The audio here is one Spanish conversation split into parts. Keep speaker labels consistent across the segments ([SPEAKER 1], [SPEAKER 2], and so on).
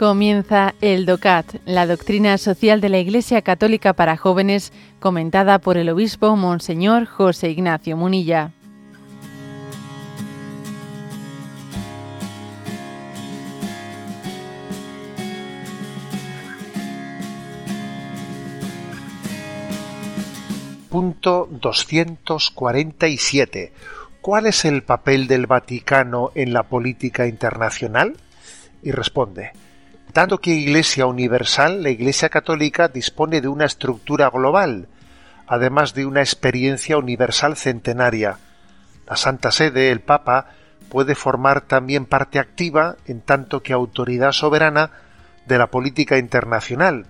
[SPEAKER 1] Comienza el DOCAT, la doctrina social de la Iglesia Católica para jóvenes, comentada por el obispo Monseñor José Ignacio Munilla.
[SPEAKER 2] Punto 247. ¿Cuál es el papel del Vaticano en la política internacional? Y responde, Dado que Iglesia Universal, la Iglesia Católica dispone de una estructura global, además de una experiencia universal centenaria. La Santa Sede, el Papa, puede formar también parte activa, en tanto que autoridad soberana, de la política internacional.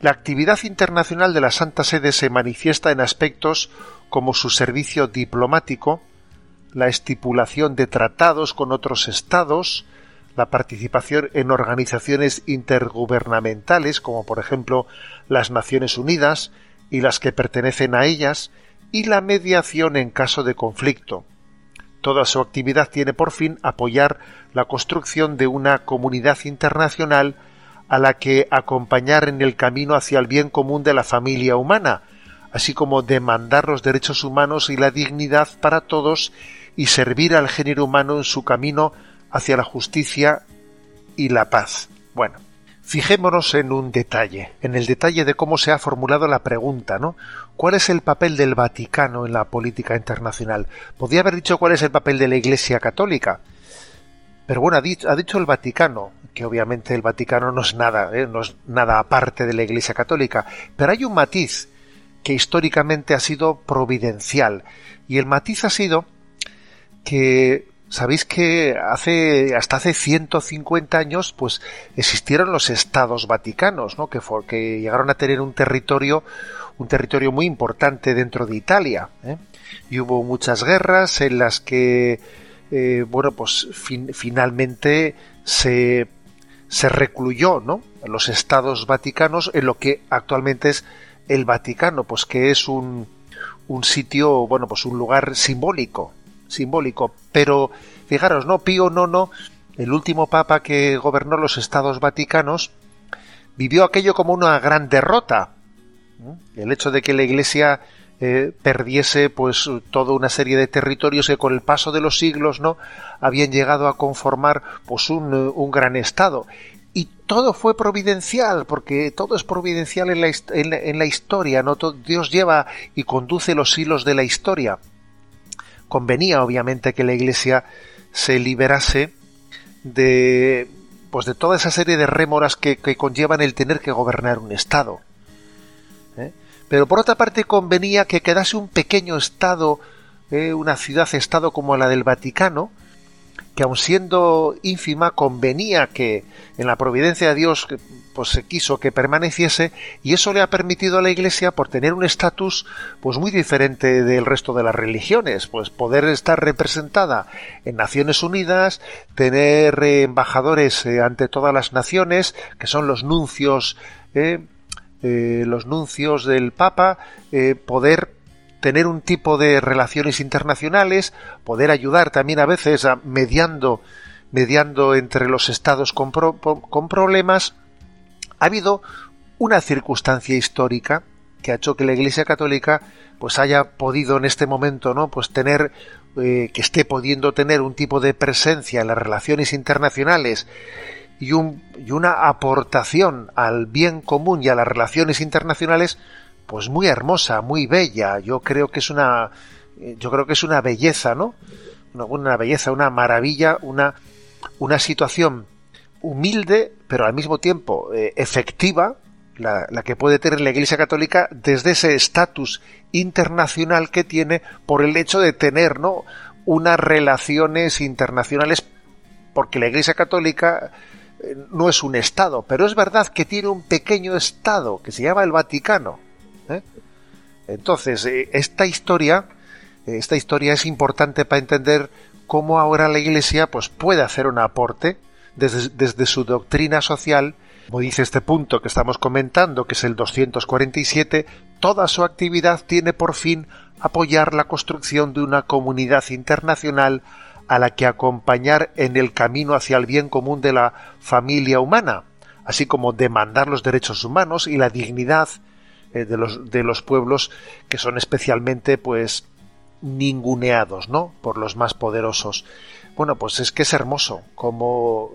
[SPEAKER 2] La actividad internacional de la Santa Sede se manifiesta en aspectos como su servicio diplomático, la estipulación de tratados con otros estados, la participación en organizaciones intergubernamentales, como por ejemplo las Naciones Unidas y las que pertenecen a ellas, y la mediación en caso de conflicto. Toda su actividad tiene por fin apoyar la construcción de una comunidad internacional a la que acompañar en el camino hacia el bien común de la familia humana, así como demandar los derechos humanos y la dignidad para todos y servir al género humano en su camino hacia la justicia y la paz. Bueno, fijémonos en un detalle, en el detalle de cómo se ha formulado la pregunta, ¿no? ¿Cuál es el papel del Vaticano en la política internacional? Podría haber dicho cuál es el papel de la Iglesia Católica. Pero bueno, ha dicho, el Vaticano, que obviamente el Vaticano no es nada, ¿eh? no es nada aparte de la Iglesia Católica, pero hay un matiz que históricamente ha sido providencial. Y el matiz ha sido que Sabéis que hace hasta hace 150 años, pues existieron los estados vaticanos, ¿no? Que, que llegaron a tener un territorio, un territorio muy importante dentro de Italia. ¿eh? Y hubo muchas guerras en las que, eh, bueno, pues finalmente se, se recluyó, ¿no? Los estados vaticanos en lo que actualmente es el Vaticano, pues que es un, un sitio, bueno, pues un lugar simbólico simbólico. Pero fijaros, no, Pío no el último papa que gobernó los estados vaticanos, vivió aquello como una gran derrota. El hecho de que la Iglesia eh, perdiese pues toda una serie de territorios que con el paso de los siglos no habían llegado a conformar pues un, un gran estado. Y todo fue providencial porque todo es providencial en la, en la historia no Dios lleva y conduce los hilos de la historia convenía obviamente que la Iglesia se liberase de pues de toda esa serie de rémoras que, conllevan el tener que gobernar un Estado. ¿eh? Pero por otra parte convenía que quedase un pequeño Estado, ¿eh? una ciudad-Estado como la del Vaticano, que aun siendo ínfima convenía que en la providencia de Dios pues se quiso que permaneciese y eso le ha permitido a la Iglesia por tener un estatus pues muy diferente del resto de las religiones pues poder estar representada en Naciones Unidas tener eh, embajadores eh, ante todas las naciones que son los nuncios eh, los nuncios del Papa poder tener un tipo de relaciones internacionales, poder ayudar también a veces a mediando, mediando entre los estados con, con problemas, ha habido una circunstancia histórica que ha hecho que la Iglesia Católica pues haya podido en este momento no pues tener eh, que esté pudiendo tener un tipo de presencia en las relaciones internacionales y, un, y una aportación al bien común y a las relaciones internacionales pues muy hermosa, muy bella. Yo creo que es una, eh, yo creo que es una belleza, ¿no? Una, belleza, una maravilla, una, una situación humilde, pero al mismo tiempo eh, efectiva, la, la, que puede tener la Iglesia Católica desde ese estatus internacional que tiene por el hecho de tener, ¿no? Unas relaciones internacionales, porque la Iglesia Católica eh, no es un Estado, pero es verdad que tiene un pequeño Estado que se llama el Vaticano ¿eh? Entonces, eh, esta historia, eh, esta historia es importante para entender cómo ahora la Iglesia pues, puede hacer un aporte desde, desde su doctrina social, como dice este punto que estamos comentando, que es el 247, toda su actividad tiene por fin apoyar la construcción de una comunidad internacional a la que acompañar en el camino hacia el bien común de la familia humana, así como demandar los derechos humanos y la dignidad eh, de, los, de los pueblos que son especialmente pues ninguneados, ¿no? por los más poderosos. Bueno, pues es que es hermoso como,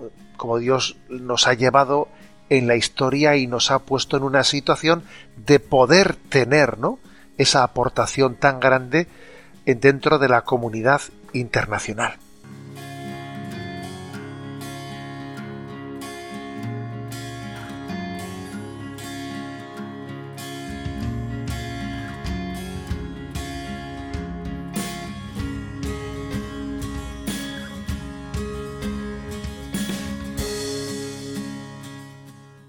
[SPEAKER 2] Dios nos ha llevado en la historia y nos ha puesto en una situación de poder tener, ¿no? esa aportación tan grande dentro de la comunidad internacional.